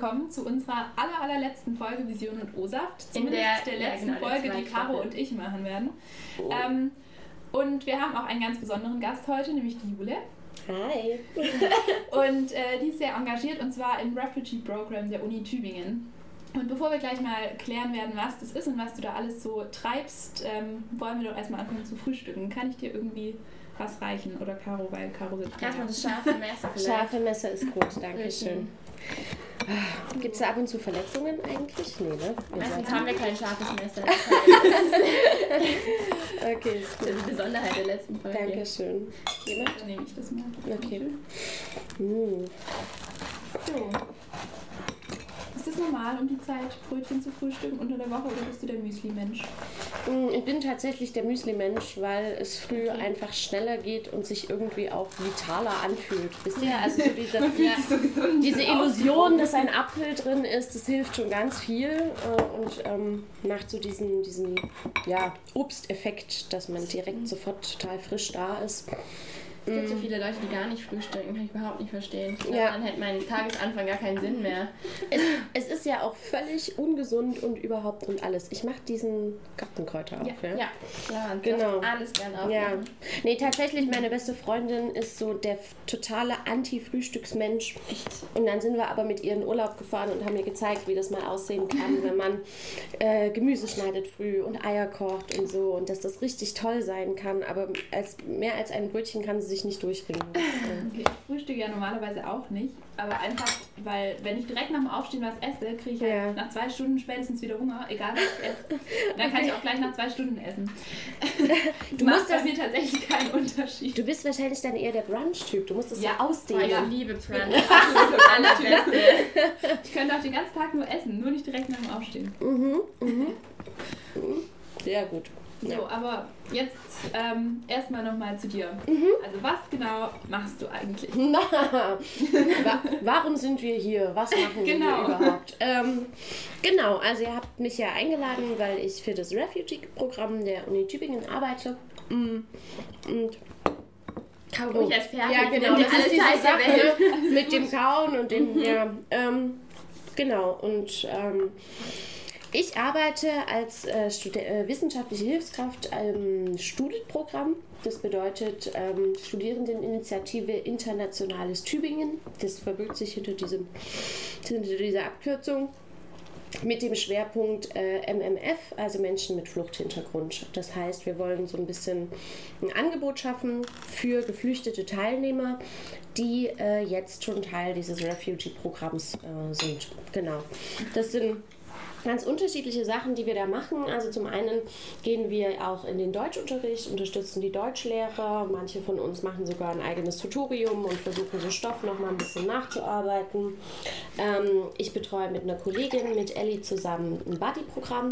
willkommen zu unserer aller, allerletzten Folge Vision und O-Saft. In Zumindest der- der, ja, letzten genau, der Folge, die Caro und ich machen werden. Oh. Ähm, und wir haben auch einen ganz besonderen Gast heute, nämlich die Jule. Hi. Und äh, die ist sehr engagiert und zwar im Refugee Program der Uni Tübingen. Und bevor wir gleich mal klären werden, was das ist und was du da alles so treibst, ähm, wollen wir doch erstmal anfangen zu frühstücken. Kann ich dir irgendwie was reichen? Oder Caro, weil Caro sitzt Erstmal da. das scharfe Messer vielleicht. Scharfe Messer ist gut, danke schön. Gibt es da ab und zu Verletzungen eigentlich? Nee, ne? Meistens haben wir kein scharfes Messer. Das Okay, ist ist die Besonderheit der letzten Folge. Danke schön. Jemand? Dann nehme ich das mal. Okay. Hm. So. Ist es normal, um die Zeit Brötchen zu frühstücken unter der Woche oder bist du der Müsli-Mensch? Hm, Ich bin tatsächlich der Müsli-Mensch, weil es früh einfach schneller geht und sich irgendwie auch vitaler anfühlt. Wisst ihr? Also so diese, ja, so diese Illusion, dass ein Apfel drin ist, das hilft schon ganz viel äh, und ähm, macht so diesen, diesen ja, Obsteffekt, dass man direkt sofort total frisch da ist. Es gibt so viele Leute, die gar nicht frühstücken. Kann ich überhaupt nicht verstehen. Glaub, Ja. Dann hätte mein Tagesanfang gar keinen Sinn mehr. Es, es ist ja auch völlig ungesund und überhaupt und alles. Ich mache diesen Gartenkräuter auf. Ja, Ja, und Genau. Alles gern aufmachen. Ja. Nee, tatsächlich, meine beste Freundin ist so der totale Anti-Frühstücksmensch. Und dann sind wir aber mit ihr in Urlaub gefahren und haben ihr gezeigt, wie das mal aussehen kann, wenn man äh, Gemüse schneidet früh und Eier kocht und so. Und dass das richtig toll sein kann. Aber als, mehr als ein Brötchen kann sie sich nicht durchringen. Okay, ich frühstücke ja normalerweise auch nicht, aber einfach, weil wenn ich direkt nach dem Aufstehen was esse, kriege ich halt Ja. nach zwei Stunden spätestens wieder Hunger, egal was ich esse. Dann kann ich auch gleich nach zwei Stunden essen. Du Macht musst bei das- mir tatsächlich keinen Unterschied. du bist wahrscheinlich dann eher der Brunch-Typ. Du musst es Ja. so ausdehnen. ich liebe Brunch. Ich könnte auch den ganzen Tag nur essen, nur nicht direkt nach dem Aufstehen. Mhm, mhm. Sehr gut. So, Ja. aber jetzt ähm, erstmal nochmal zu dir. Mhm. Also was genau machst du eigentlich? Na, wa warum sind wir hier? Was machen Genau. wir überhaupt? Ähm, genau, also ihr habt mich ja eingeladen, weil ich für das Refugee-Programm der Uni Tübingen arbeite. Mm, Und Kau ruhig erst fertig. ja, genau, das ist diese. Sache mit dem Kauen und dem, ja, ähm, genau, und ähm, ich arbeite als äh, äh, wissenschaftliche Hilfskraft im Student-Programm. Das bedeutet ähm, Studierendeninitiative Internationales Tübingen. Das verbirgt sich hinter, diesem, hinter dieser Abkürzung mit dem Schwerpunkt äh, MMF, also Menschen mit Fluchthintergrund. Das heißt, wir wollen so ein bisschen ein Angebot schaffen für geflüchtete Teilnehmer, die äh, jetzt schon Teil dieses Refugee-Programms äh, sind. Genau. Das sind ganz unterschiedliche Sachen, die wir da machen. Also zum einen gehen wir auch in den Deutschunterricht, unterstützen die Deutschlehrer. Manche von uns machen sogar ein eigenes Tutorium und versuchen so Stoff noch mal ein bisschen nachzuarbeiten. Ähm, ich betreue mit einer Kollegin, mit Ellie zusammen ein Buddy-Programm.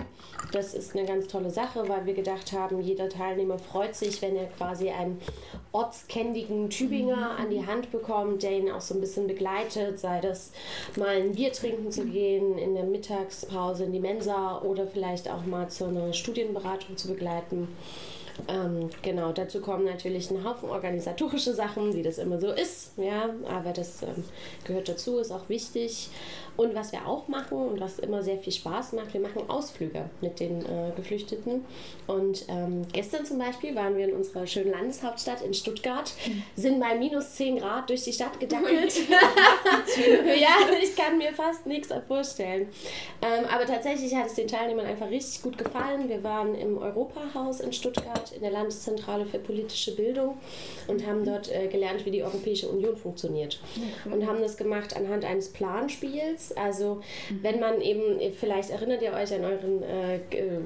Das ist eine ganz tolle Sache, weil wir gedacht haben, jeder Teilnehmer freut sich, wenn er quasi einen ortskendigen Tübinger an die Hand bekommt, der ihn auch so ein bisschen begleitet, sei das mal ein Bier trinken zu gehen, in der Mittagspause in die Mensa oder vielleicht auch mal zu einer Studienberatung zu begleiten. Ähm, genau, dazu kommen natürlich ein Haufen organisatorische Sachen, wie das immer so ist, ja, aber das ähm, gehört dazu, ist auch wichtig. Und was wir auch machen und was immer sehr viel Spaß macht, wir machen Ausflüge mit den äh, Geflüchteten. Und ähm, gestern zum Beispiel waren wir in unserer schönen Landeshauptstadt in Stuttgart, sind bei minus 10 Grad durch die Stadt gedackelt. ja, ich kann mir fast nichts vorstellen. Ähm, aber tatsächlich hat es den Teilnehmern einfach richtig gut gefallen. Wir waren im Europahaus in Stuttgart, in der Landeszentrale für politische Bildung und haben dort äh, gelernt, wie die Europäische Union funktioniert. Und haben das gemacht anhand eines Planspiels. Also wenn man eben, vielleicht erinnert ihr euch an euren äh, äh,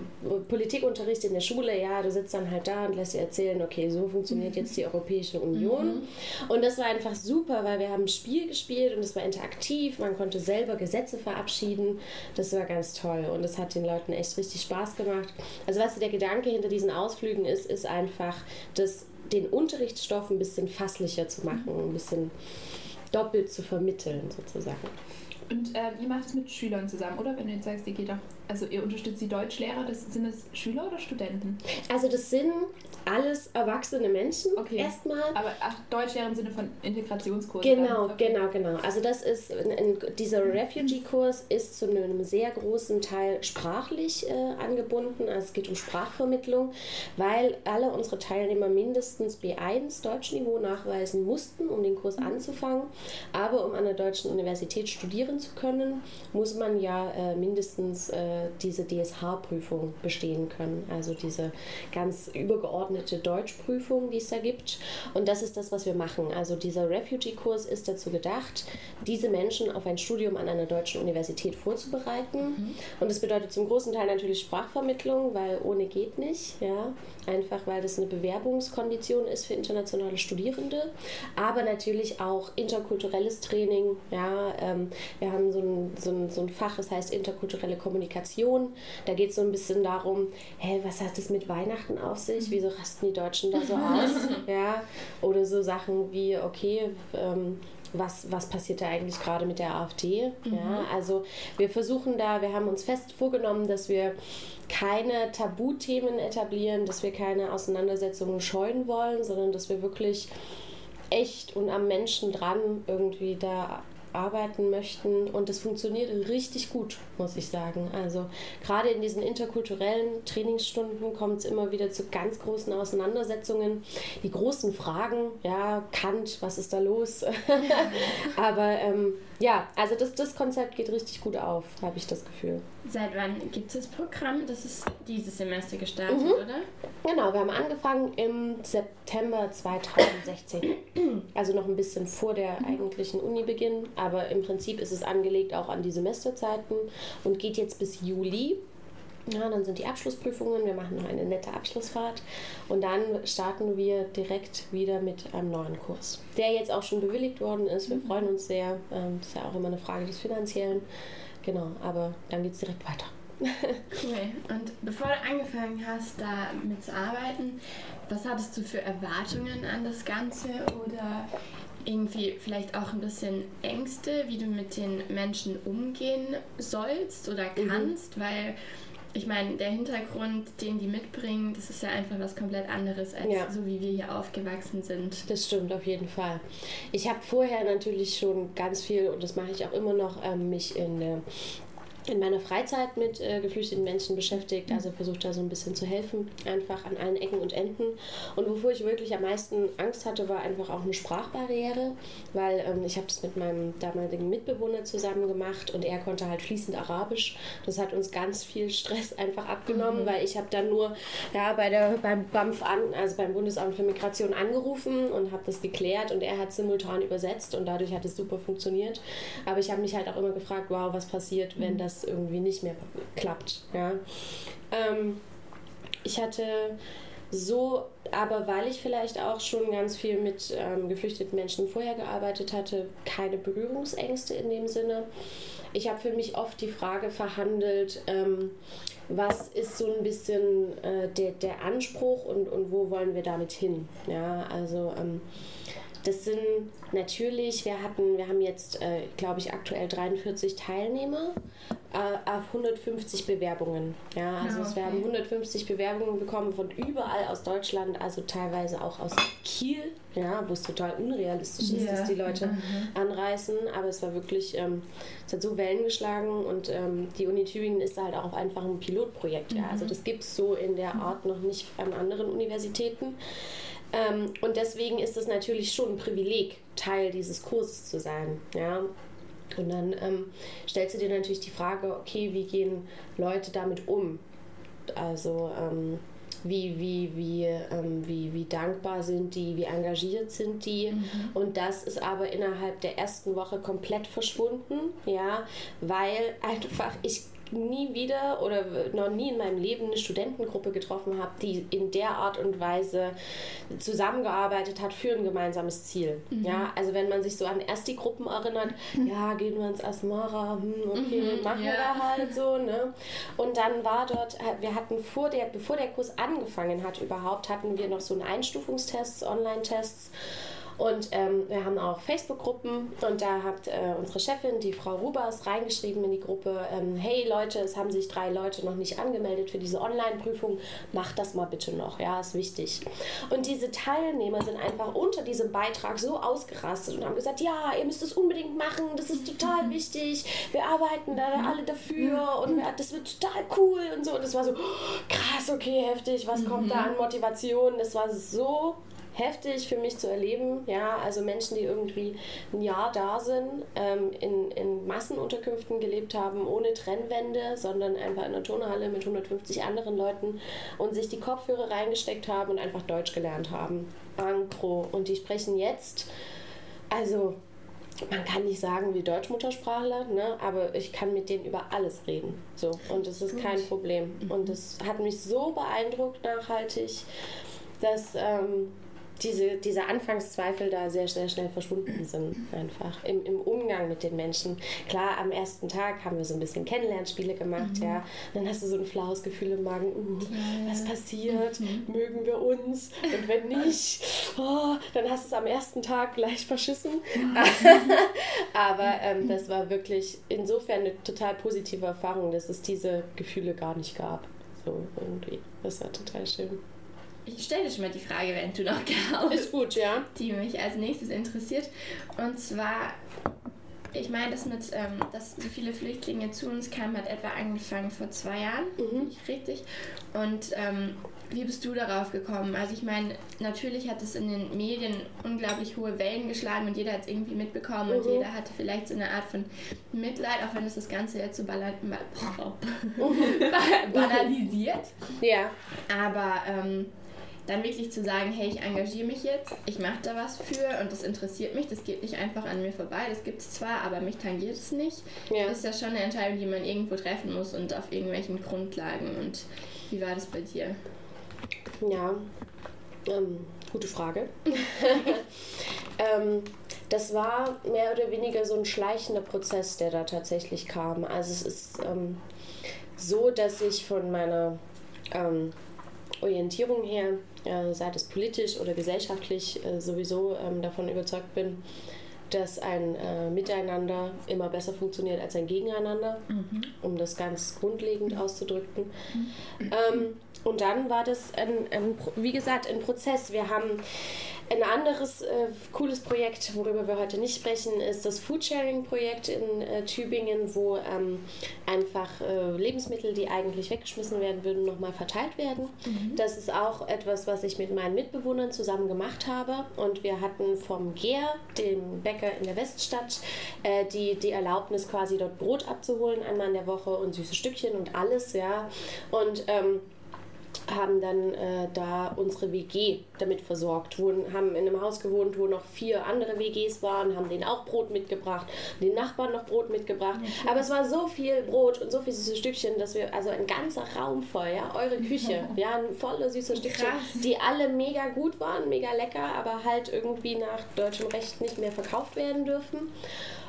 Politikunterricht in der Schule, ja, du sitzt dann halt da und lässt dir erzählen, okay, so funktioniert jetzt die Europäische Union. Und das war einfach super, weil wir haben ein Spiel gespielt und es war interaktiv, man konnte selber Gesetze verabschieden. Das war ganz toll und es hat den Leuten echt richtig Spaß gemacht. Also was der Gedanke hinter diesen Ausflügen ist, ist einfach, das, den Unterrichtsstoff ein bisschen fasslicher zu machen, ein bisschen doppelt zu vermitteln sozusagen. Und ähm, ihr macht es mit Schülern zusammen, oder? Wenn du jetzt sagst, ihr geht auch, also ihr unterstützt die Deutschlehrer, das, sind das Schüler oder Studenten? Also das sind alles erwachsene Menschen Okay. erstmal. Aber ach, Deutschlehrer im Sinne von Integrationskurs. Genau. Okay. genau, genau. Also das ist, dieser Refugee-Kurs ist zu einem sehr großen Teil sprachlich äh, angebunden. Also es geht um Sprachvermittlung, weil alle unsere Teilnehmer mindestens B1 Deutschniveau nachweisen mussten, um den Kurs anzufangen. Aber um an der deutschen Universität studieren zu können, muss man ja äh, mindestens äh, diese DSH-Prüfung bestehen können. Also diese ganz übergeordnete Deutschprüfung, die es da gibt. Und das ist das, was wir machen. Also dieser Refugee-Kurs ist dazu gedacht, diese Menschen auf ein Studium an einer deutschen Universität vorzubereiten. Und das bedeutet zum großen Teil natürlich Sprachvermittlung, weil ohne geht nicht. Ja? Einfach weil das eine Bewerbungskondition ist für internationale Studierende. Aber natürlich auch interkulturelles Training. Ja? Ähm, wir haben so ein, so, ein, so ein Fach, das heißt interkulturelle Kommunikation. Da geht es so ein bisschen darum, hä, was hat es mit Weihnachten auf sich? Wieso rasten die Deutschen da so aus? ja? Oder so Sachen wie, okay, ähm, was, was passiert da eigentlich gerade mit der AfD? Ja, also wir versuchen da, wir haben uns fest vorgenommen, dass wir keine Tabuthemen etablieren, dass wir keine Auseinandersetzungen scheuen wollen, sondern dass wir wirklich echt und am Menschen dran irgendwie da arbeiten möchten und das funktioniert richtig gut, muss ich sagen. Also gerade in diesen interkulturellen Trainingsstunden kommt es immer wieder zu ganz großen Auseinandersetzungen. Die großen Fragen, ja, Kant, was ist da los? Aber ähm, ja, also das, das Konzept geht richtig gut auf, habe ich das Gefühl. Seit wann gibt es das Programm? Das ist dieses Semester gestartet, Mhm. oder? Genau, wir haben angefangen im September 2016. Also noch ein bisschen vor der eigentlichen Unibeginn, aber im Prinzip ist es angelegt auch an die Semesterzeiten und geht jetzt bis Juli. Ja, dann sind die Abschlussprüfungen, wir machen noch eine nette Abschlussfahrt und dann starten wir direkt wieder mit einem neuen Kurs, der jetzt auch schon bewilligt worden ist. Wir freuen uns sehr. Ähm, Das ist ja auch immer eine Frage des Finanziellen. Genau, aber dann geht es direkt weiter. Cool. Und bevor du angefangen hast, da mitzuarbeiten, was hattest du für Erwartungen an das Ganze oder irgendwie vielleicht auch ein bisschen Ängste, wie du mit den Menschen umgehen sollst oder kannst, weil ich meine, der Hintergrund, den die mitbringen, das ist ja einfach was komplett anderes als Ja. so wie wir hier aufgewachsen sind. Das stimmt auf jeden Fall. Ich habe vorher natürlich schon ganz viel, und das mache ich auch immer noch, ähm, mich in, äh, in meiner Freizeit mit äh, geflüchteten Menschen beschäftigt. Also versucht da so ein bisschen zu helfen, einfach an allen Ecken und Enden. Und wovor ich wirklich am meisten Angst hatte, war einfach auch eine Sprachbarriere, weil ähm, ich habe das mit meinem damaligen Mitbewohner zusammen gemacht und er konnte halt fließend Arabisch. Das hat uns ganz viel Stress einfach abgenommen, weil ich habe dann nur ja, bei der, beim BAMF an, also beim Bundesamt für Migration angerufen und habe das geklärt und er hat simultan übersetzt und dadurch hat es super funktioniert. Aber ich habe mich halt auch immer gefragt, wow, was passiert, wenn das irgendwie nicht mehr klappt. Ja? Ähm, ich hatte so, aber weil ich vielleicht auch schon ganz viel mit ähm, geflüchteten Menschen vorher gearbeitet hatte, keine Berührungsängste in dem Sinne. Ich habe für mich oft die Frage verhandelt, ähm, was ist so ein bisschen äh, der, der Anspruch und, und wo wollen wir damit hin? Ja, also ähm, das sind natürlich, wir hatten, wir haben jetzt, äh, glaube ich, aktuell 43 Teilnehmer äh, auf 150 Bewerbungen. Ja, also Ah, es- wir okay. haben 150 Bewerbungen bekommen von überall aus Deutschland, also teilweise auch aus Kiel, ja, wo es total unrealistisch ist, Ja. dass die Leute Mhm. anreißen. Aber es war wirklich, ähm, es hat so Wellen geschlagen und ähm, die Uni Tübingen ist da halt auch einfach ein Pilotprojekt. Ja. Also das gibt es so in der Art noch nicht an anderen Universitäten. Ähm, und deswegen ist es natürlich schon ein Privileg, Teil dieses Kurses zu sein. Ja? Und dann ähm, stellst du dir natürlich die Frage, okay, wie gehen Leute damit um? Also ähm, wie, wie, wie, ähm, wie, wie dankbar sind die, wie engagiert sind die. Und das ist aber innerhalb der ersten Woche komplett verschwunden, ja, weil einfach ich nie wieder oder noch nie in meinem Leben eine Studentengruppe getroffen habe, die in der Art und Weise zusammengearbeitet hat für ein gemeinsames Ziel. Ja, also wenn man sich so an erst die Gruppen erinnert, ja, gehen wir ins Asmara, hm, okay, Mhm, machen ja. wir halt so, ne? Und dann war dort, wir hatten vor der, bevor der Kurs angefangen hat überhaupt, hatten wir noch so einen Einstufungstests, Online-Tests. Und ähm, wir haben auch Facebook-Gruppen und da hat äh, unsere Chefin, die Frau Rubers, reingeschrieben in die Gruppe, ähm, hey Leute, es haben sich drei Leute noch nicht angemeldet für diese Online-Prüfung, macht das mal bitte noch, ja, ist wichtig. Und diese Teilnehmer sind einfach unter diesem Beitrag so ausgerastet und haben gesagt, ja, ihr müsst es unbedingt machen, das ist total wichtig, wir arbeiten da alle dafür und das wird total cool und so. Und das war so, krass, okay, heftig, was kommt da an Motivation? Das war so heftig für mich zu erleben. Ja, also Menschen, die irgendwie ein Jahr da sind, ähm, in, in Massenunterkünften gelebt haben, ohne Trennwände, sondern einfach in einer Turnhalle mit 150 anderen Leuten und sich die Kopfhörer reingesteckt haben und einfach Deutsch gelernt haben. Ankro. Und die sprechen jetzt, also man kann nicht sagen wie Deutschmuttersprachler, ne? aber ich kann mit denen über alles reden. So. Und das ist kein Problem. Und das hat mich so beeindruckt nachhaltig, dass ähm, diese, diese Anfangszweifel da sehr, sehr schnell verschwunden sind, einfach im, im Umgang mit den Menschen. Klar, am ersten Tag haben wir so ein bisschen Kennenlernspiele gemacht, mhm. ja. Und dann hast du so ein flaues Gefühl im Magen, uh, was passiert? Mhm. Mögen wir uns? Und wenn nicht, oh, dann hast du es am ersten Tag gleich verschissen. Aber ähm, das war wirklich insofern eine total positive Erfahrung, dass es diese Gefühle gar nicht gab. So irgendwie. Das war total schön. Ich stelle dir schon mal die Frage, wenn du noch glaubst. Ist gut, ja. Die mich als nächstes interessiert. Und zwar, ich meine, das mit, ähm, dass so viele Flüchtlinge zu uns kamen, hat etwa angefangen vor zwei Jahren. Mhm. Richtig. Und ähm, wie bist du darauf gekommen? Also ich meine, natürlich hat es in den Medien unglaublich hohe Wellen geschlagen und jeder hat es irgendwie mitbekommen mhm. und jeder hatte vielleicht so eine Art von Mitleid, auch wenn es das Ganze jetzt so bala banalisiert. Ja. Aber ähm, dann wirklich zu sagen, hey, ich engagiere mich jetzt, ich mache da was für und das interessiert mich, das geht nicht einfach an mir vorbei, das gibt es zwar, aber mich tangiert es nicht, ja. ist ja schon eine Entscheidung, die man irgendwo treffen muss und auf irgendwelchen Grundlagen. Und wie war das bei dir? Ja, ähm, gute Frage. ähm, das war mehr oder weniger so ein schleichender Prozess, der da tatsächlich kam. Also es ist ähm, so, dass ich von meiner ähm, Orientierung her äh, sei es politisch oder gesellschaftlich, äh, sowieso ähm, davon überzeugt bin, dass ein äh, Miteinander immer besser funktioniert als ein Gegeneinander, mhm. um das ganz grundlegend auszudrücken. Mhm. Ähm, und dann war das, ein, ein, wie gesagt, ein Prozess. Wir haben ein anderes äh, cooles Projekt, worüber wir heute nicht sprechen, ist das Foodsharing-Projekt in äh, Tübingen, wo ähm, einfach äh, Lebensmittel, die eigentlich weggeschmissen werden würden, nochmal verteilt werden. Mhm. Das ist auch etwas, was ich mit meinen Mitbewohnern zusammen gemacht habe. Und wir hatten vom GER, dem Bäcker in der Weststadt, äh, die, die Erlaubnis, quasi dort Brot abzuholen, einmal in der Woche und süße Stückchen und alles, ja. Und ähm, haben dann äh, da unsere WG damit versorgt, wurden, haben in einem Haus gewohnt, wo noch vier andere WGs waren, haben denen auch Brot mitgebracht, den Nachbarn noch Brot mitgebracht. Ja, Aber es war so viel Brot und so viele süße Stückchen, dass wir, also ein ganzer Raum voll, ja, eure Küche, ja, ein voller süßer Stückchen, die alle mega gut waren, mega lecker, aber halt irgendwie nach deutschem Recht nicht mehr verkauft werden dürfen.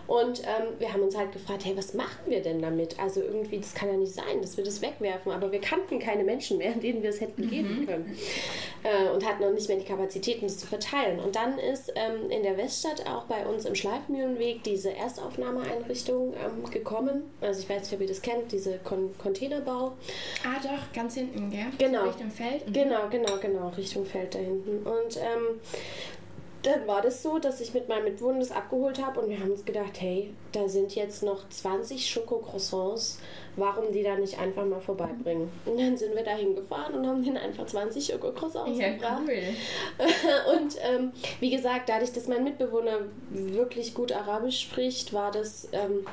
Und ähm, wir haben uns halt gefragt, hey, was machen wir denn damit? Also irgendwie, das kann ja nicht sein, dass wir das wegwerfen. Aber wir kannten keine Menschen mehr, denen wir es hätten geben mhm. können. Äh, und hatten noch nicht mehr die Kapazitäten, das zu verteilen. Und dann ist ähm, in der Weststadt auch bei uns im Schleifmühlenweg diese Erstaufnahmeeinrichtung ähm, gekommen. Also ich weiß nicht, ob ihr das kennt, diese Con Containerbau. Ah doch, ganz hinten, gell? Genau. Richtung Feld. Mhm. Genau, genau, genau, Richtung Feld da hinten. Und ähm, dann war das so, dass ich mit meinem Mitwohner das abgeholt habe und wir haben uns gedacht, hey, da sind jetzt noch 20 Schokocroissants, warum die da nicht einfach mal vorbeibringen? Und dann sind wir da hingefahren und haben denen einfach 20 Schokocroissants ja, gebracht. Cool. und ähm, wie gesagt, dadurch, dass mein Mitbewohner wirklich gut Arabisch spricht, war das... Ähm,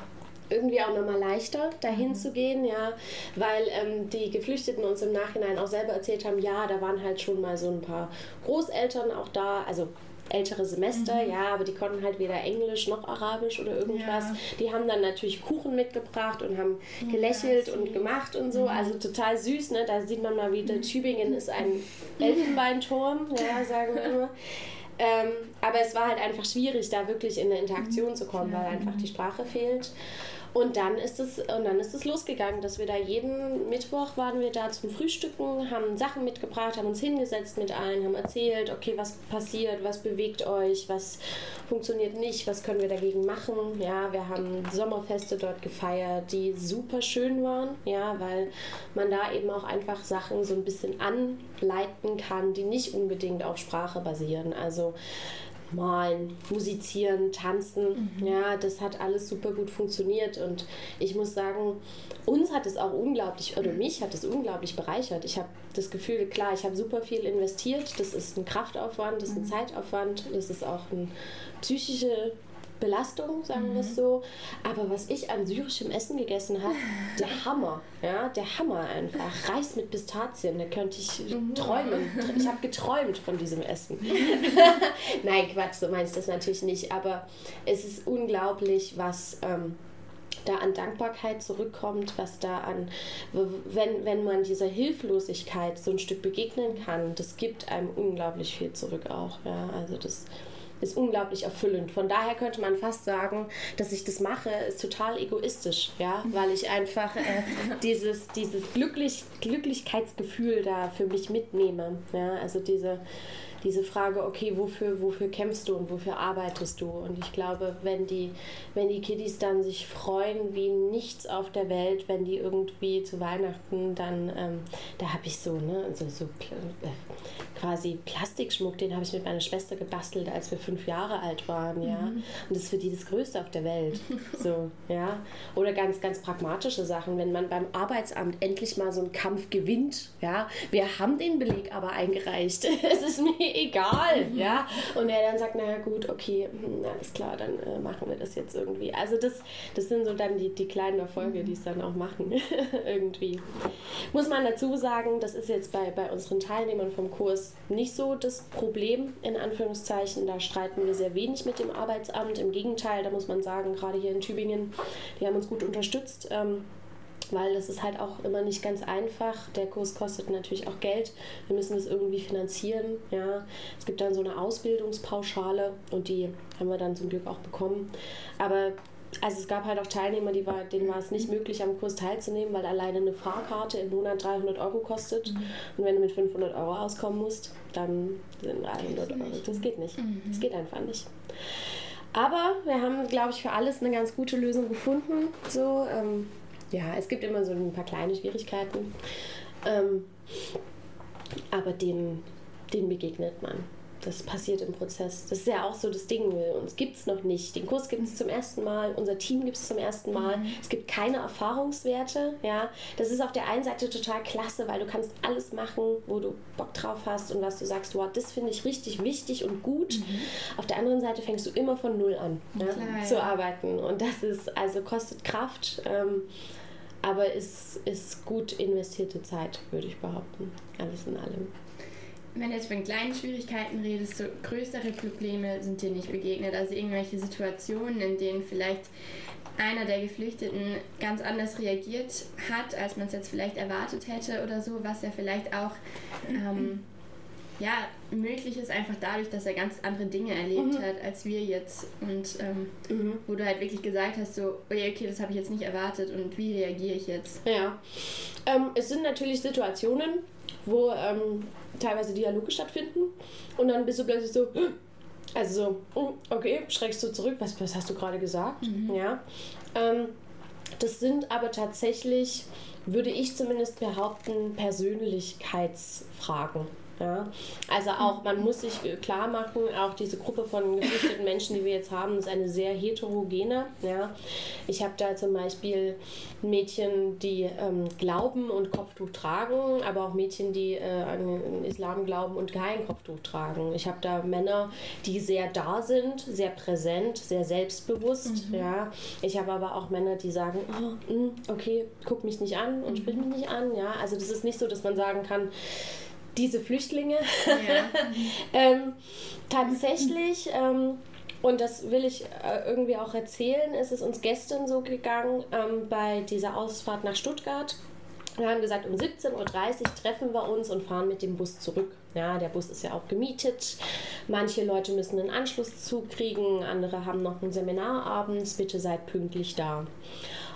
irgendwie auch nochmal leichter, dahin mhm. zu gehen, ja, weil ähm, die Geflüchteten uns im Nachhinein auch selber erzählt haben, ja, da waren halt schon mal so ein paar Großeltern auch da, also ältere Semester, mhm. ja, aber die konnten halt weder Englisch noch Arabisch oder irgendwas. Ja. Die haben dann natürlich Kuchen mitgebracht und haben gelächelt ja, und gemacht und so. Mhm. Also total süß, ne? Da sieht man mal wieder, mhm. Tübingen ist ein Elfenbeinturm, ja, sagen wir immer. Ähm, aber es war halt einfach schwierig, da wirklich in eine Interaktion zu kommen, weil einfach die Sprache fehlt. Und dann ist es und dann ist es losgegangen, dass wir da jeden Mittwoch waren wir da zum Frühstücken, haben Sachen mitgebracht, haben uns hingesetzt mit allen, haben erzählt, okay, was passiert, was bewegt euch, was funktioniert nicht, was können wir dagegen machen. Ja, wir haben Sommerfeste dort gefeiert, die super schön waren, ja, weil man da eben auch einfach Sachen so ein bisschen anleiten kann, die nicht unbedingt auf Sprache basieren. Also malen, musizieren, tanzen. Mhm. Ja, das hat alles super gut funktioniert und ich muss sagen, uns hat es auch unglaublich, oder mich hat es unglaublich bereichert. Ich habe das Gefühl, klar, ich habe super viel investiert. Das ist ein Kraftaufwand, das ist ein mhm. Zeitaufwand, das ist auch eine psychische Belastung, sagen mhm. wir es so. Aber was ich an syrischem Essen gegessen habe, der Hammer. Ja, der Hammer einfach. Reis mit Pistazien, da könnte ich mhm. träumen. Ich habe geträumt von diesem Essen. Nein, Quatsch, so meine ich das natürlich nicht. Aber es ist unglaublich, was. Ähm, da an Dankbarkeit zurückkommt, was da an, wenn, wenn man dieser Hilflosigkeit so ein Stück begegnen kann, das gibt einem unglaublich viel zurück auch. Ja, also das, ist unglaublich erfüllend. Von daher könnte man fast sagen, dass ich das mache, ist total egoistisch, ja, weil ich einfach äh, dieses, dieses Glücklich, Glücklichkeitsgefühl da für mich mitnehme. Ja, also diese diese Frage, okay, wofür, wofür kämpfst du und wofür arbeitest du? Und ich glaube, wenn die, wenn die Kiddies dann sich freuen wie nichts auf der Welt, wenn die irgendwie zu Weihnachten dann, ähm, da habe ich so, ne, so, so äh, quasi Plastikschmuck, den habe ich mit meiner Schwester gebastelt, als wir fünf Jahre alt waren, ja. Mhm. Und das ist für die das Größte auf der Welt. so, ja. Oder ganz, ganz pragmatische Sachen, wenn man beim Arbeitsamt endlich mal so einen Kampf gewinnt, ja. Wir haben den Beleg aber eingereicht. es ist mir egal, mhm. ja. Und er dann sagt, naja gut, okay, hm, alles klar, dann äh, machen wir das jetzt irgendwie. Also das, das sind so dann die, die kleinen Erfolge, mhm. die es dann auch machen, irgendwie. Muss man dazu sagen, das ist jetzt bei, bei unseren Teilnehmern vom Kurs nicht so das Problem, in Anführungszeichen. Da streiten wir sehr wenig mit dem Arbeitsamt. Im Gegenteil, da muss man sagen, gerade hier in Tübingen, die haben uns gut unterstützt. Ähm, weil das ist halt auch immer nicht ganz einfach. Der Kurs kostet natürlich auch Geld. Wir müssen das irgendwie finanzieren. Ja. Es gibt dann so eine Ausbildungspauschale und die haben wir dann zum Glück auch bekommen. Aber also es gab halt auch Teilnehmer, die war, denen war es nicht möglich, am Kurs teilzunehmen, weil alleine eine Fahrkarte im Monat 300 Euro kostet. Mhm. Und wenn du mit 500 Euro auskommen musst, dann sind 300 Euro. Das geht nicht. Mhm. Das geht einfach nicht. Aber wir haben, glaube ich, für alles eine ganz gute Lösung gefunden. So, ähm, ja, es gibt immer so ein paar kleine Schwierigkeiten. Ähm, aber denen, denen begegnet man. Das passiert im Prozess. Das ist ja auch so das Ding. Uns gibt es noch nicht. Den Kurs gibt es zum ersten Mal, unser Team gibt es zum ersten Mal. Mhm. Es gibt keine Erfahrungswerte. Ja? Das ist auf der einen Seite total klasse, weil du kannst alles machen, wo du Bock drauf hast und was du sagst, wow, das finde ich richtig wichtig und gut. Mhm. Auf der anderen Seite fängst du immer von Null an ja, Klar, zu ja. arbeiten. Und das ist, also kostet Kraft. Ähm, aber es ist gut investierte Zeit, würde ich behaupten. Alles in allem. Wenn du jetzt von kleinen Schwierigkeiten redest, so größere Probleme sind dir nicht begegnet. Also irgendwelche Situationen, in denen vielleicht einer der Geflüchteten ganz anders reagiert hat, als man es jetzt vielleicht erwartet hätte oder so, was ja vielleicht auch ähm, ja, möglich ist, einfach dadurch, dass er ganz andere Dinge erlebt mhm. hat als wir jetzt. Und ähm, mhm. wo du halt wirklich gesagt hast, so, okay, okay das habe ich jetzt nicht erwartet und wie reagiere ich jetzt? Ja, ähm, es sind natürlich Situationen, wo ähm, teilweise Dialoge stattfinden und dann bist du plötzlich so, also so, hm, okay, schreckst du zurück, was, was hast du gerade gesagt? Mhm. Ja. Ähm, das sind aber tatsächlich, würde ich zumindest behaupten, Persönlichkeitsfragen. Ja? Also auch, man muss sich klar machen, auch diese Gruppe von geflüchteten Menschen, die wir jetzt haben, ist eine sehr heterogene. Ja? Ich habe da zum Beispiel Mädchen, die ähm, glauben und Kopftuch tragen, aber auch Mädchen, die äh, an den Islam glauben und kein Kopftuch tragen. Ich habe da Männer, die sehr da sind, sehr präsent, sehr selbstbewusst. Mhm. Ja? Ich habe aber auch Männer, die sagen, oh, mh, okay, guck mich nicht an und sprich mich nicht an. Ja? Also das ist nicht so, dass man sagen kann, diese Flüchtlinge. Ja. ähm, tatsächlich, ähm, und das will ich äh, irgendwie auch erzählen, ist es uns gestern so gegangen ähm, bei dieser Ausfahrt nach Stuttgart Wir haben gesagt, um 17.30 Uhr treffen wir uns und fahren mit dem Bus zurück. Ja, der Bus ist ja auch gemietet. Manche Leute müssen einen Anschlusszug kriegen, andere haben noch ein Seminar abends. Bitte seid pünktlich da.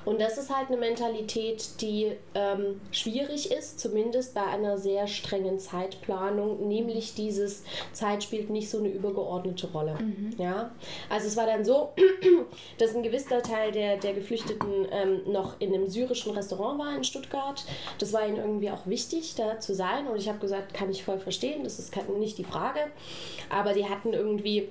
Und das ist halt eine Mentalität, die ähm, schwierig ist, zumindest bei einer sehr strengen Zeitplanung, nämlich dieses Zeit spielt nicht so eine übergeordnete Rolle. Mhm. Ja? Also es war dann so, dass ein gewisser Teil der, der Geflüchteten ähm, noch in einem syrischen Restaurant war in Stuttgart. Das war ihnen irgendwie auch wichtig, da zu sein. Und ich habe gesagt, kann ich voll verstehen, das ist nicht die Frage. Aber die hatten irgendwie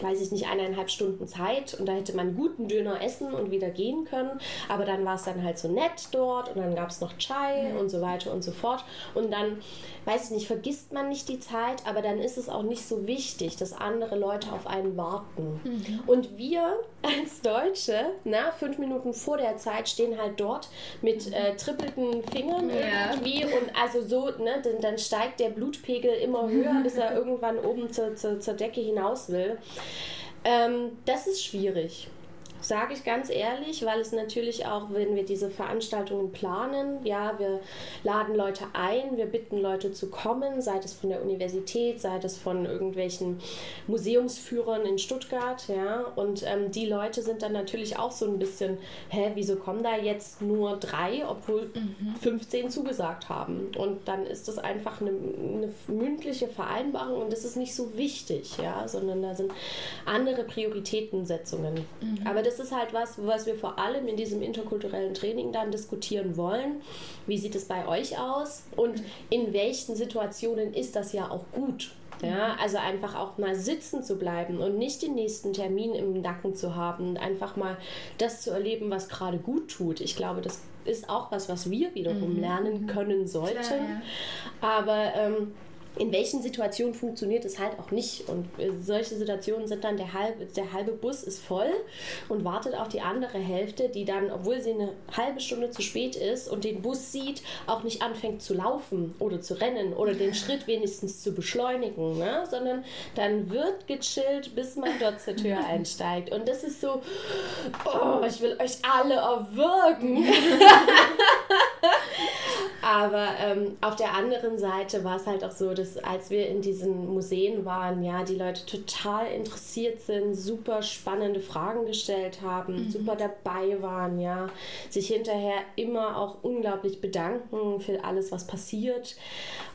weiß ich nicht, eineinhalb Stunden Zeit und da hätte man guten Döner essen und wieder gehen können. Aber dann war es dann halt so nett dort und dann gab es noch Chai mhm. und so weiter und so fort. Und dann, weiß ich nicht, vergisst man nicht die Zeit, aber dann ist es auch nicht so wichtig, dass andere Leute auf einen warten. Mhm. Und wir als Deutsche, na, fünf Minuten vor der Zeit stehen halt dort mit mhm. äh, trippelten Fingern ja. irgendwie und also so, ne, dann, dann steigt der Blutpegel immer höher, bis er irgendwann oben zur, zur, zur Decke hinaus will. Ähm, das ist schwierig. Sage ich ganz ehrlich, weil es natürlich auch, wenn wir diese Veranstaltungen planen, ja, wir laden Leute ein, wir bitten Leute zu kommen, sei es von der Universität, sei es von irgendwelchen Museumsführern in Stuttgart, ja, und ähm, die Leute sind dann natürlich auch so ein bisschen, hä, wieso kommen da jetzt nur drei, obwohl mhm. 15 zugesagt haben? Und dann ist das einfach eine, eine mündliche Vereinbarung und das ist nicht so wichtig, ja, sondern da sind andere Prioritätensetzungen. Mhm. Aber das das ist halt was, was wir vor allem in diesem interkulturellen Training dann diskutieren wollen. Wie sieht es bei euch aus und in welchen Situationen ist das ja auch gut? Ja, also einfach auch mal sitzen zu bleiben und nicht den nächsten Termin im Nacken zu haben und einfach mal das zu erleben, was gerade gut tut. Ich glaube, das ist auch was, was wir wiederum mhm. lernen können sollten. Klar, ja. Aber ähm, in welchen Situationen funktioniert es halt auch nicht. Und äh, solche Situationen sind dann der halbe, der halbe Bus ist voll und wartet auf die andere Hälfte, die dann, obwohl sie eine halbe Stunde zu spät ist und den Bus sieht, auch nicht anfängt zu laufen oder zu rennen oder den Schritt wenigstens zu beschleunigen, ne? sondern dann wird gechillt, bis man dort zur Tür einsteigt. Und das ist so, oh, ich will euch alle erwürgen. Aber ähm, auf der anderen Seite war es halt auch so, dass als wir in diesen Museen waren, ja, die Leute total interessiert sind, super spannende Fragen gestellt haben, mhm. super dabei waren, ja, sich hinterher immer auch unglaublich bedanken für alles, was passiert.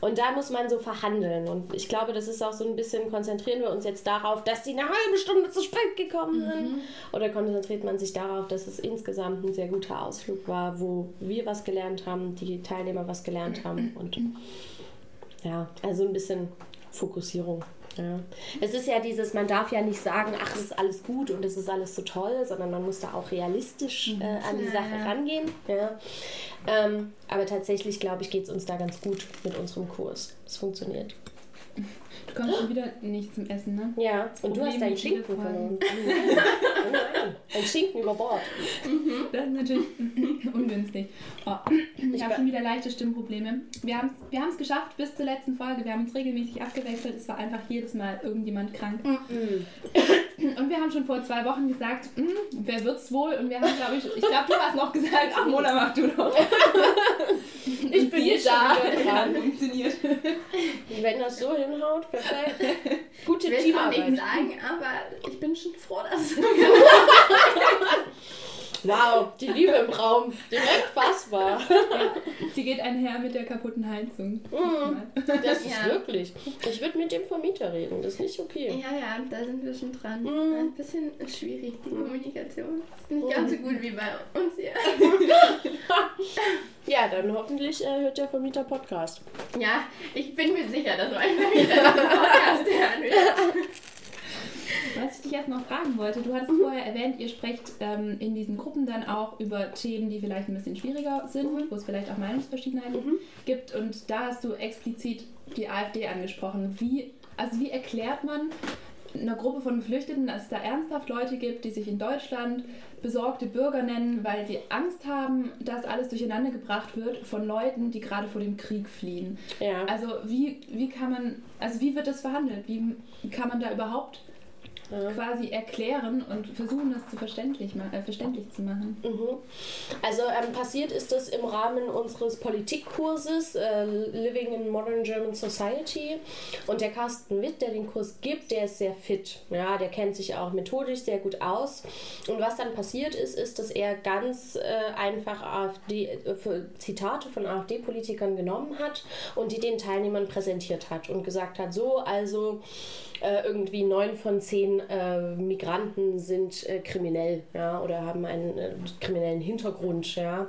Und da muss man so verhandeln. Und ich glaube, das ist auch so ein bisschen, konzentrieren wir uns jetzt darauf, dass die eine halbe Stunde zu spät gekommen sind? Mhm. Oder konzentriert man sich darauf, dass es insgesamt ein sehr guter Ausflug war, wo wir was gelernt haben, die Teilnehmer immer was gelernt haben. Und ja, also ein bisschen Fokussierung. Ja. Es ist ja dieses, man darf ja nicht sagen, ach, es ist alles gut und es ist alles so toll, sondern man muss da auch realistisch mhm. äh, an die Sache rangehen. Ja. Ähm, aber tatsächlich, glaube ich, geht es uns da ganz gut mit unserem Kurs. Es funktioniert. Du kommst schon wieder nicht zum Essen, ne? Ja, und du hast deinen Schinken verloren. Ein Schinken über Bord. Mhm. Das ist natürlich ungünstig. Oh. Ich habe schon wieder leichte Stimmprobleme. Wir haben es wir geschafft bis zur letzten Folge. Wir haben uns regelmäßig abgewechselt. Es war einfach jedes Mal irgendjemand krank. Mhm. Und wir haben schon vor zwei Wochen gesagt, hm, wer wird's wohl? Und wir haben, glaube ich, ich glaube, du hast noch gesagt, ach Mona, mach du doch. ich bin hier da. Ja, funktioniert. Wenn das so hinhaut, perfekt. Gute Will Teamarbeit. Ich nicht sagen, aber ich bin schon froh, dass es Wow, die Liebe im Raum, direkt fassbar. Sie geht einher mit der kaputten Heizung. Mhm, das ist ja. wirklich. Ich würde mit dem Vermieter reden, das ist nicht okay. Ja, ja, da sind wir schon dran. Mhm. Ein bisschen schwierig, die mhm. Kommunikation. Ist nicht mhm. ganz so gut wie bei uns hier. ja, dann hoffentlich äh, hört der Vermieter Podcast. Ja, ich bin mir sicher, dass mein Vermieter Podcast hören wird. Was ich dich jetzt noch fragen wollte, du hattest mhm. vorher erwähnt, ihr sprecht ähm, in diesen Gruppen dann auch über Themen, die vielleicht ein bisschen schwieriger sind, mhm. wo es vielleicht auch Meinungsverschiedenheiten mhm. gibt. Und da hast du explizit die AfD angesprochen. Wie, also wie erklärt man einer Gruppe von Geflüchteten, dass es da ernsthaft Leute gibt, die sich in Deutschland besorgte Bürger nennen, weil sie Angst haben, dass alles durcheinander gebracht wird von Leuten, die gerade vor dem Krieg fliehen. Ja. Also wie, wie kann man, also wie wird das verhandelt? Wie kann man da überhaupt ja. quasi erklären und versuchen, das zu verständlich, äh, verständlich zu machen. Mhm. Also ähm, passiert ist das im Rahmen unseres Politikkurses äh, Living in Modern German Society und der Carsten Witt, der den Kurs gibt, der ist sehr fit. Ja, der kennt sich auch methodisch sehr gut aus. Und was dann passiert ist, ist, dass er ganz äh, einfach AfD, äh, Zitate von AfD-Politikern genommen hat und die den Teilnehmern präsentiert hat und gesagt hat, so, also äh, irgendwie neun von zehn äh, Migranten sind äh, kriminell, ja, oder haben einen äh, kriminellen Hintergrund, ja.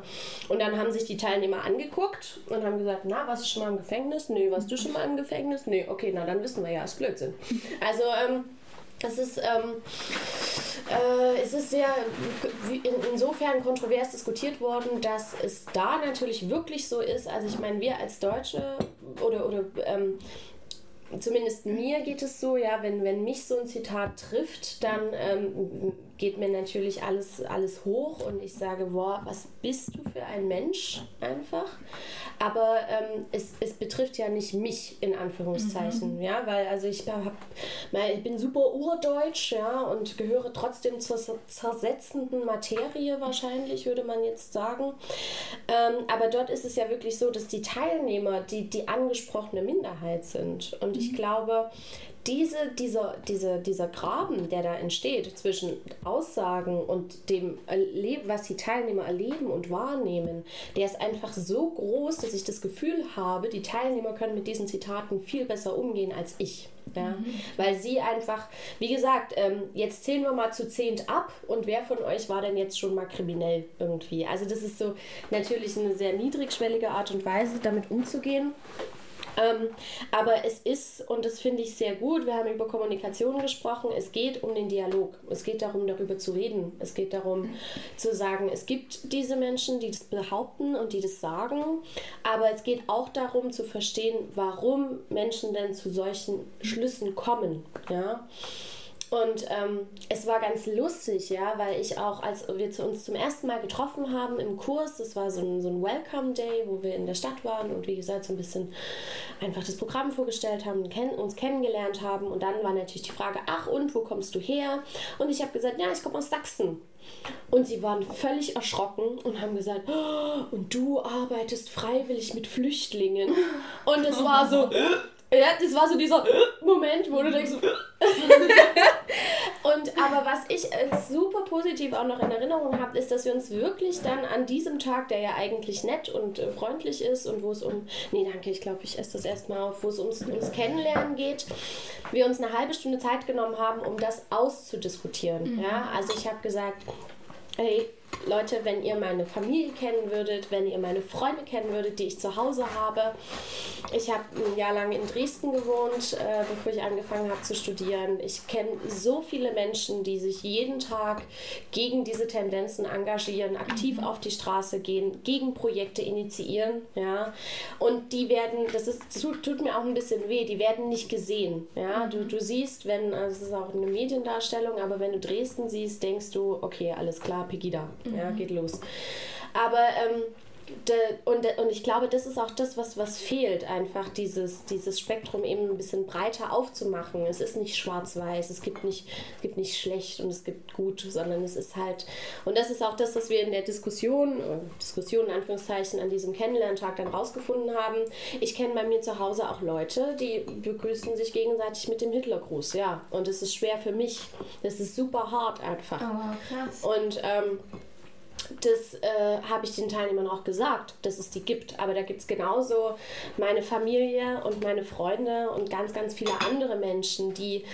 Und dann haben sich die Teilnehmer angeguckt und haben gesagt, na, warst du schon mal im Gefängnis? Nee, warst du schon mal im Gefängnis? Nee, okay, na, dann wissen wir ja, ist Blödsinn. Also, ähm, es ist, ähm, äh, es ist sehr in, insofern kontrovers diskutiert worden, dass es da natürlich wirklich so ist. Also ich meine, wir als Deutsche oder, oder ähm, zumindest mir geht es so, ja, wenn, wenn mich so ein Zitat trifft, dann ähm, geht mir natürlich alles, alles hoch und ich sage, boah, was bist du für ein Mensch einfach. Aber ähm, es, es betrifft ja nicht mich in Anführungszeichen, mhm. ja, weil also ich, hab, ich bin super urdeutsch, ja, und gehöre trotzdem zur zersetzenden Materie wahrscheinlich, würde man jetzt sagen. Ähm, aber dort ist es ja wirklich so, dass die Teilnehmer die, die angesprochene Minderheit sind. Und ich mhm. glaube, diese, dieser, diese, dieser Graben, der da entsteht zwischen Aussagen und dem, was die Teilnehmer erleben und wahrnehmen, der ist einfach so groß, dass ich das Gefühl habe, die Teilnehmer können mit diesen Zitaten viel besser umgehen als ich. Ja? Mhm. Weil sie einfach, wie gesagt, ähm, jetzt zählen wir mal zu zehnt ab und wer von euch war denn jetzt schon mal kriminell irgendwie? Also das ist so natürlich eine sehr niedrigschwellige Art und Weise, damit umzugehen. Ähm, aber es ist, und das finde ich sehr gut, wir haben über Kommunikation gesprochen, es geht um den Dialog. Es geht darum, darüber zu reden. Es geht darum zu sagen, es gibt diese Menschen, die das behaupten und die das sagen, aber es geht auch darum zu verstehen, warum Menschen denn zu solchen Schlüssen kommen. Ja? Und ähm, es war ganz lustig, ja, weil ich auch, als wir zu uns zum ersten Mal getroffen haben im Kurs, das war so ein, so ein Welcome Day, wo wir in der Stadt waren und wie gesagt so ein bisschen einfach das Programm vorgestellt haben, uns kennengelernt haben. Und dann war natürlich die Frage, ach und, wo kommst du her? Und ich habe gesagt, ja, ich komme aus Sachsen. Und sie waren völlig erschrocken und haben gesagt, oh, und du arbeitest freiwillig mit Flüchtlingen. Und es war so, ja, das war so dieser Moment, wo du denkst, und aber was ich super positiv auch noch in Erinnerung habe, ist, dass wir uns wirklich dann an diesem Tag, der ja eigentlich nett und äh, freundlich ist und wo es um, nee, danke, ich glaube, ich esse das erstmal auf, wo es ums, ums Kennenlernen geht, wir uns eine halbe Stunde Zeit genommen haben, um das auszudiskutieren. Mhm. Ja, also ich habe gesagt, hey, Leute, wenn ihr meine Familie kennen würdet, wenn ihr meine Freunde kennen würdet, die ich zu Hause habe. Ich habe ein Jahr lang in Dresden gewohnt, äh, bevor ich angefangen habe zu studieren. Ich kenne so viele Menschen, die sich jeden Tag gegen diese Tendenzen engagieren, aktiv mhm. auf die Straße gehen, gegen Projekte initiieren. Ja? Und die werden, das, ist, tut, tut, mir auch ein bisschen weh, die werden nicht gesehen. Ja? Du, du siehst, wenn, also es ist auch eine Mediendarstellung, aber wenn du Dresden siehst, denkst du, okay, alles klar, Pegida. Mhm. Ja, geht los. Aber ähm, de, und, und ich glaube, das ist auch das, was, was fehlt, einfach dieses, dieses Spektrum eben ein bisschen breiter aufzumachen. Es ist nicht schwarz-weiß, es gibt nicht, es gibt nicht schlecht und es gibt gut, sondern es ist halt, und das ist auch das, was wir in der Diskussion, Diskussion in Anführungszeichen, an diesem Kennenlerntag dann rausgefunden haben. Ich kenne bei mir zu Hause auch Leute, die begrüßen sich gegenseitig mit dem Hitlergruß, ja. Und es ist schwer für mich. Das ist super hart einfach. Oh, krass. Und ähm, das äh, habe ich den Teilnehmern auch gesagt, dass es die gibt. Aber da gibt es genauso meine Familie und meine Freunde und ganz, ganz viele andere Menschen, die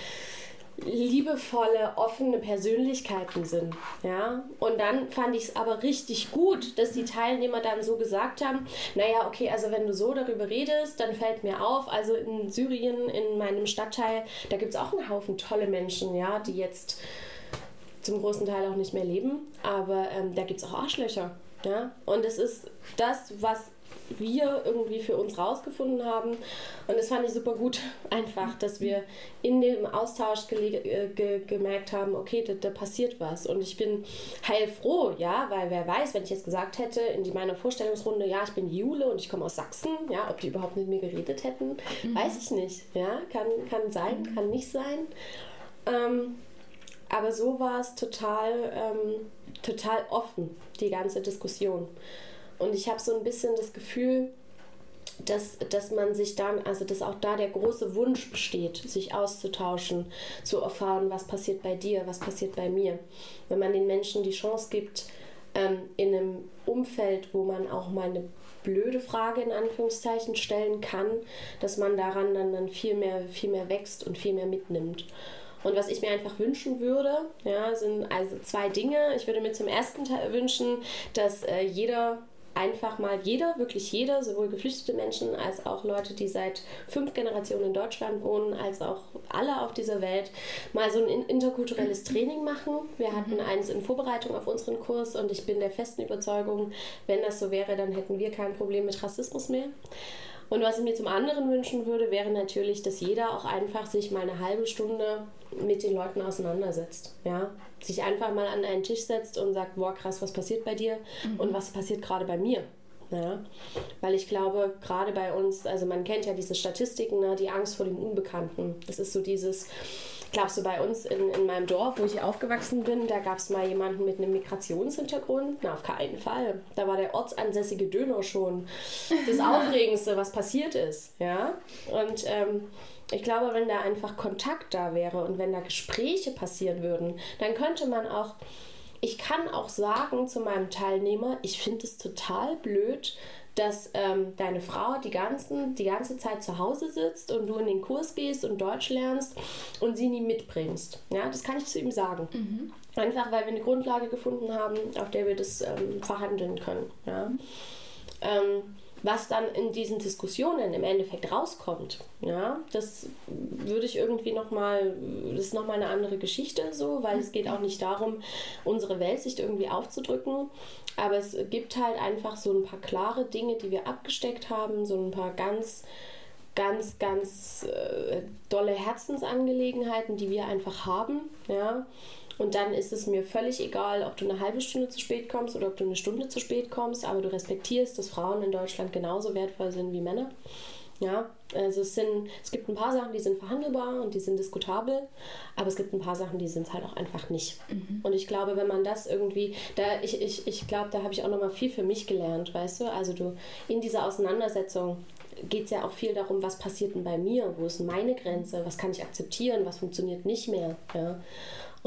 liebevolle, offene Persönlichkeiten sind. Ja? Und dann fand ich es aber richtig gut, dass die Teilnehmer dann so gesagt haben, naja, okay, also wenn du so darüber redest, dann fällt mir auf, also in Syrien, in meinem Stadtteil, da gibt es auch einen Haufen tolle Menschen, ja, die jetzt zum großen Teil auch nicht mehr leben. Aber ähm, da gibt es auch Arschlöcher. Ja? Und es ist das, was wir irgendwie für uns rausgefunden haben. Und das fand ich super gut, einfach, dass wir in dem Austausch ge ge gemerkt haben, okay, da, da, passiert was. Und ich bin heilfroh, ja, weil wer weiß, wenn ich jetzt gesagt hätte in die, meiner Vorstellungsrunde, ja, ich bin Jule und ich komme aus Sachsen, ja, ob die überhaupt mit mir geredet hätten, mhm. weiß ich nicht. Ja, kann, kann sein, mhm. kann nicht sein. Ähm, aber so war es total, ähm, total offen, die ganze Diskussion. Und ich habe so ein bisschen das Gefühl, dass, dass man sich dann, also dass auch da der große Wunsch besteht, sich auszutauschen, zu erfahren, was passiert bei dir, was passiert bei mir. Wenn man den Menschen die Chance gibt, ähm, in einem Umfeld, wo man auch mal eine blöde Frage in Anführungszeichen stellen kann, dass man daran dann, dann viel, mehr, viel mehr wächst und viel mehr mitnimmt. Und was ich mir einfach wünschen würde, ja, sind also zwei Dinge. Ich würde mir zum ersten Teil wünschen, dass äh, jeder einfach mal jeder, wirklich jeder, sowohl geflüchtete Menschen als auch Leute, die seit fünf Generationen in Deutschland wohnen, als auch alle auf dieser Welt, mal so ein interkulturelles Training machen. Wir hatten mhm. eins in Vorbereitung auf unseren Kurs und ich bin der festen Überzeugung, wenn das so wäre, dann hätten wir kein Problem mit Rassismus mehr. Und was ich mir zum anderen wünschen würde, wäre natürlich, dass jeder auch einfach sich mal eine halbe Stunde mit den Leuten auseinandersetzt. Ja? Sich einfach mal an einen Tisch setzt und sagt, boah krass, was passiert bei dir mhm. und was passiert gerade bei mir. Ja? Weil ich glaube, gerade bei uns, also man kennt ja diese Statistiken, ne? die Angst vor dem Unbekannten. Das ist so dieses, glaubst du, bei uns in, in meinem Dorf, wo ich aufgewachsen bin, da gab es mal jemanden mit einem Migrationshintergrund? Na, auf keinen Fall. Da war der ortsansässige Döner schon das Aufregendste, was passiert ist. Ja? Und ähm, ich glaube, wenn da einfach Kontakt da wäre und wenn da Gespräche passieren würden, dann könnte man auch ich kann auch sagen zu meinem Teilnehmer, ich finde es total blöd, dass ähm, deine Frau die, ganzen, die ganze Zeit zu Hause sitzt und du in den Kurs gehst und Deutsch lernst und sie nie mitbringst. Ja, das kann ich zu ihm sagen. Mhm. Einfach, weil wir eine Grundlage gefunden haben, auf der wir das ähm, verhandeln können. Ja. Ähm, was dann in diesen Diskussionen im Endeffekt rauskommt, ja, das würde ich irgendwie nochmal, das ist nochmal eine andere Geschichte so, weil es geht auch nicht darum, unsere Weltsicht irgendwie aufzudrücken, aber es gibt halt einfach so ein paar klare Dinge, die wir abgesteckt haben, so ein paar ganz ganz, ganz äh, dolle Herzensangelegenheiten, die wir einfach haben, ja, und dann ist es mir völlig egal, ob du eine halbe Stunde zu spät kommst oder ob du eine Stunde zu spät kommst, aber du respektierst, dass Frauen in Deutschland genauso wertvoll sind wie Männer. Ja, also es, sind, es gibt ein paar Sachen, die sind verhandelbar und die sind diskutabel, aber es gibt ein paar Sachen, die sind es halt auch einfach nicht. Mhm. Und ich glaube, wenn man das irgendwie, da ich, ich, ich glaube, da habe ich auch nochmal viel für mich gelernt, weißt du? Also du in dieser Auseinandersetzung geht es ja auch viel darum, was passiert denn bei mir, wo ist meine Grenze, was kann ich akzeptieren, was funktioniert nicht mehr. Ja?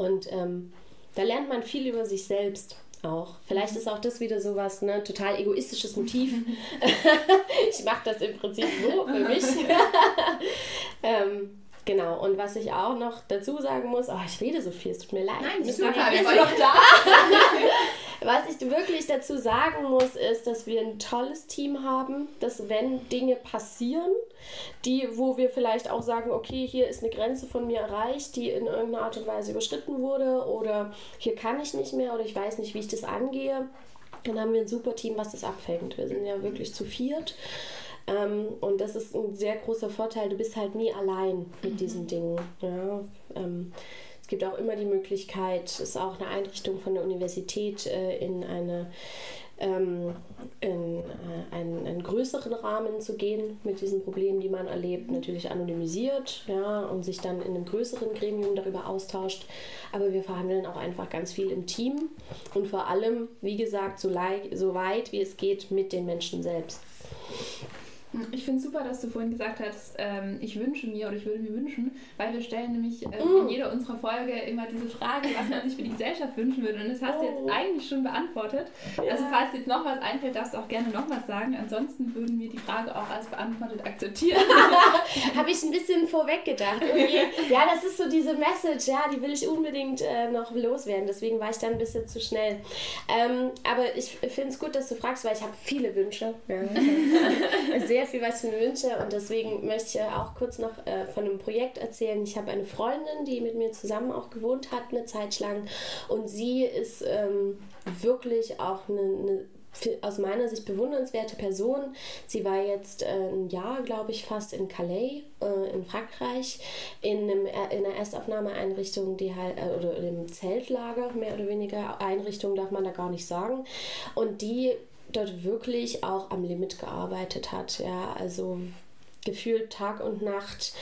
Und ähm, da lernt man viel über sich selbst auch. Vielleicht ist auch das wieder so was, ne, total egoistisches Motiv. ich mache das im Prinzip so für mich. ähm, genau, und was ich auch noch dazu sagen muss, oh, ich rede so viel, es tut mir leid. Nein, bist du noch da? Was ich wirklich dazu sagen muss, ist, dass wir ein tolles Team haben, dass wenn Dinge passieren, die, wo wir vielleicht auch sagen, okay, hier ist eine Grenze von mir erreicht, die in irgendeiner Art und Weise überschritten wurde oder hier kann ich nicht mehr oder ich weiß nicht, wie ich das angehe, dann haben wir ein super Team, was das abfängt. Wir sind ja wirklich zu viert. Ähm, und das ist ein sehr großer Vorteil. Du bist halt nie allein mit mhm. diesen Dingen. Ja, ähm, gibt auch immer die Möglichkeit, es ist auch eine Einrichtung von der Universität äh, in eine ähm, in äh, einen, einen, größeren Rahmen zu gehen mit diesen Problemen, die man erlebt, natürlich anonymisiert ja, und sich dann in einem größeren Gremium darüber austauscht. Aber wir verhandeln auch einfach ganz viel im Team und vor allem, wie gesagt, so, so weit wie es geht mit den Menschen selbst. Ich finde es super, dass du vorhin gesagt hast, ähm, ich wünsche mir oder ich würde mir wünschen, weil wir stellen nämlich ähm, mm. in jeder unserer Folge immer diese Frage, was man sich für die Gesellschaft wünschen würde. Und das hast du jetzt oh. eigentlich schon beantwortet. Ja. Also falls dir jetzt noch was einfällt, darfst du auch gerne noch was sagen. Ansonsten würden wir die Frage auch als beantwortet akzeptieren. Habe ich ein bisschen vorweg gedacht. ja, das ist so diese Message, ja, die will ich unbedingt äh, noch loswerden. Deswegen war ich dann ein bisschen zu schnell. Ähm, aber ich finde es gut, dass du fragst, weil ich habe viele Wünsche. Ja. Sehr sehr viel, was ich mir wünsche und deswegen möchte ich auch kurz noch äh, von einem Projekt erzählen. Ich habe eine Freundin, die mit mir zusammen auch gewohnt hat, eine Zeit lang und sie ist ähm, wirklich auch eine, eine aus meiner Sicht bewundernswerte Person. Sie war jetzt äh, ein Jahr, glaube ich, fast in Calais äh, in Frankreich in, einem, äh, in einer Erstaufnahmeeinrichtung, die halt, äh, oder im Zeltlager, mehr oder weniger Einrichtung darf man da gar nicht sagen. Und die dort wirklich auch am Limit gearbeitet hat. Ja, also gefühlt Tag und Nacht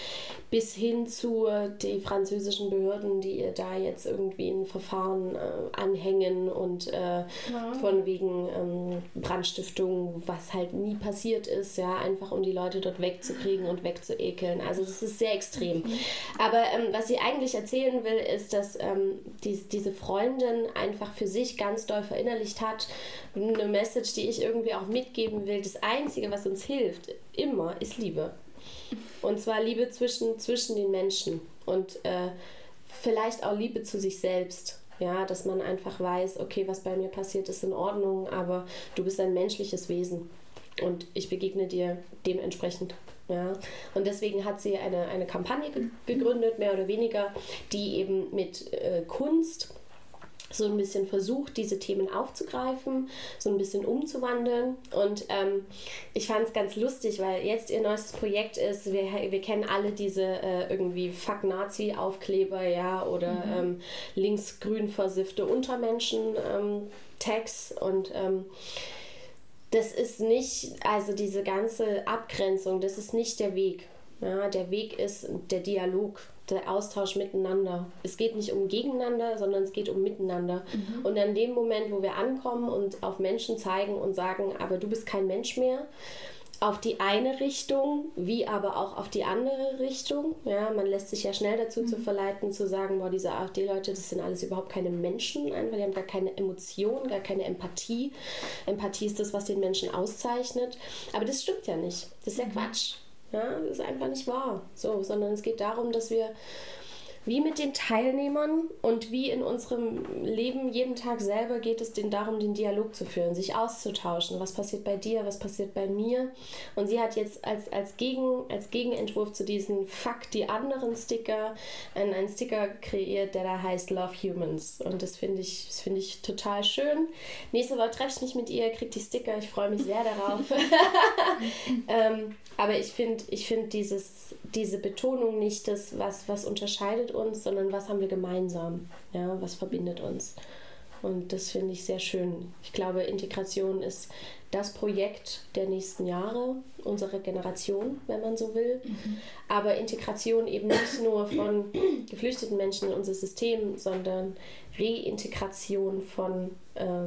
bis hin zu die französischen Behörden, die ihr da jetzt irgendwie ein Verfahren äh, anhängen und äh, wow. von wegen ähm, Brandstiftung, was halt nie passiert ist, ja, einfach um die Leute dort wegzukriegen und wegzuekeln. Also das ist sehr extrem. Mhm. Aber ähm, was sie eigentlich erzählen will, ist, dass ähm, die, diese Freundin einfach für sich ganz doll verinnerlicht hat, eine Message, die ich irgendwie auch mitgeben will. Das Einzige, was uns hilft, immer, ist Liebe. Und zwar Liebe zwischen, zwischen den Menschen und äh, vielleicht auch Liebe zu sich selbst. Ja, dass man einfach weiß, okay, was bei mir passiert, ist in Ordnung, aber du bist ein menschliches Wesen und ich begegne dir dementsprechend. Ja, und deswegen hat sie eine, eine Kampagne gegründet, mehr oder weniger, die eben mit äh, Kunst so ein bisschen versucht, diese Themen aufzugreifen, so ein bisschen umzuwandeln. Und ähm, ich fand es ganz lustig, weil jetzt ihr neuestes Projekt ist, wir, wir kennen alle diese äh, irgendwie Fuck Nazi-Aufkleber, ja, oder mhm. ähm, linksgrün versiffte Untermenschen ähm, und ähm, das ist nicht, also diese ganze Abgrenzung, das ist nicht der Weg. Ja, der Weg ist der Dialog, der Austausch miteinander. Es geht nicht um Gegeneinander, sondern es geht um Miteinander. Mhm. Und an dem Moment, wo wir ankommen und auf Menschen zeigen und sagen, aber du bist kein Mensch mehr, auf die eine Richtung, wie aber auch auf die andere Richtung. Ja, man lässt sich ja schnell dazu mhm. zu verleiten, zu sagen, boah, diese AfD-Leute, das sind alles überhaupt keine Menschen, einfach, die haben gar keine Emotion, gar keine Empathie. Empathie ist das, was den Menschen auszeichnet. Aber das stimmt ja nicht. Das ist ja mhm. Quatsch. Ja, das ist einfach nicht wahr. So, sondern es geht darum, dass wir wie mit den Teilnehmern und wie in unserem Leben jeden Tag selber geht es denen darum, den Dialog zu führen, sich auszutauschen. Was passiert bei dir, was passiert bei mir? Und sie hat jetzt als, als, Gegen, als Gegenentwurf zu diesen Fuck die anderen Sticker einen, einen Sticker kreiert, der da heißt Love Humans. Und das finde ich, find ich total schön. Nächste Woche treffe ich mich mit ihr, kriege die Sticker, ich freue mich sehr darauf. ähm, aber ich finde ich find diese Betonung nicht das, was, was unterscheidet uns, sondern was haben wir gemeinsam, ja, was verbindet uns. Und das finde ich sehr schön. Ich glaube, Integration ist das Projekt der nächsten Jahre, unserer Generation, wenn man so will. Mhm. Aber Integration eben nicht nur von geflüchteten Menschen in unser System, sondern Reintegration von äh,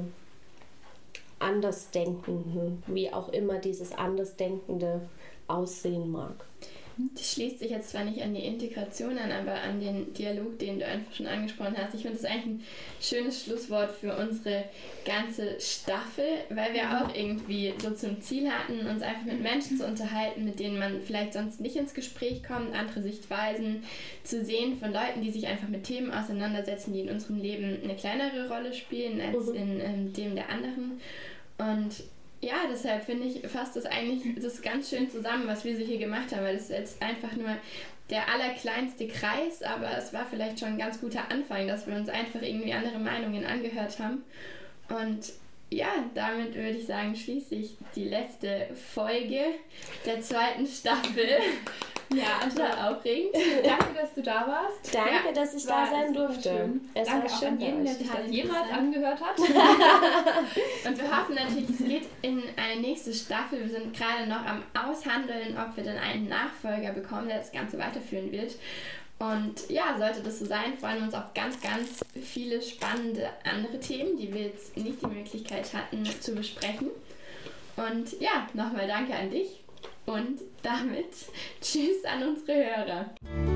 Andersdenkenden, wie auch immer dieses Andersdenkende aussehen mag. Das schließt sich jetzt zwar nicht an die Integration an, aber an den Dialog, den du einfach schon angesprochen hast. Ich finde das eigentlich ein schönes Schlusswort für unsere ganze Staffel, weil wir auch irgendwie so zum Ziel hatten, uns einfach mit Menschen zu unterhalten, mit denen man vielleicht sonst nicht ins Gespräch kommt, andere Sichtweisen zu sehen von Leuten, die sich einfach mit Themen auseinandersetzen, die in unserem Leben eine kleinere Rolle spielen als mhm. in ähm, dem der anderen. Und ja, deshalb finde ich, fasst das eigentlich das ganz schön zusammen, was wir so hier gemacht haben, weil das ist jetzt einfach nur der allerkleinste Kreis, aber es war vielleicht schon ein ganz guter Anfang, dass wir uns einfach irgendwie andere Meinungen angehört haben. Und ja, damit würde ich sagen, schließe ich die letzte Folge der zweiten Staffel. Ja, also aufregend. Danke, dass du da warst. Danke, ja, dass ich da sein durfte. Es Danke auch an jeden, der sich das jemals angehört hat. Und wir hoffen natürlich, es geht in eine nächste Staffel. Wir sind gerade noch am Aushandeln, ob wir dann einen Nachfolger bekommen, der das Ganze weiterführen wird. Und ja, sollte das so sein, freuen wir uns auf ganz, ganz viele spannende andere Themen, die wir jetzt nicht die Möglichkeit hatten zu besprechen. Und ja, nochmal danke an dich und damit tschüss an unsere Hörer.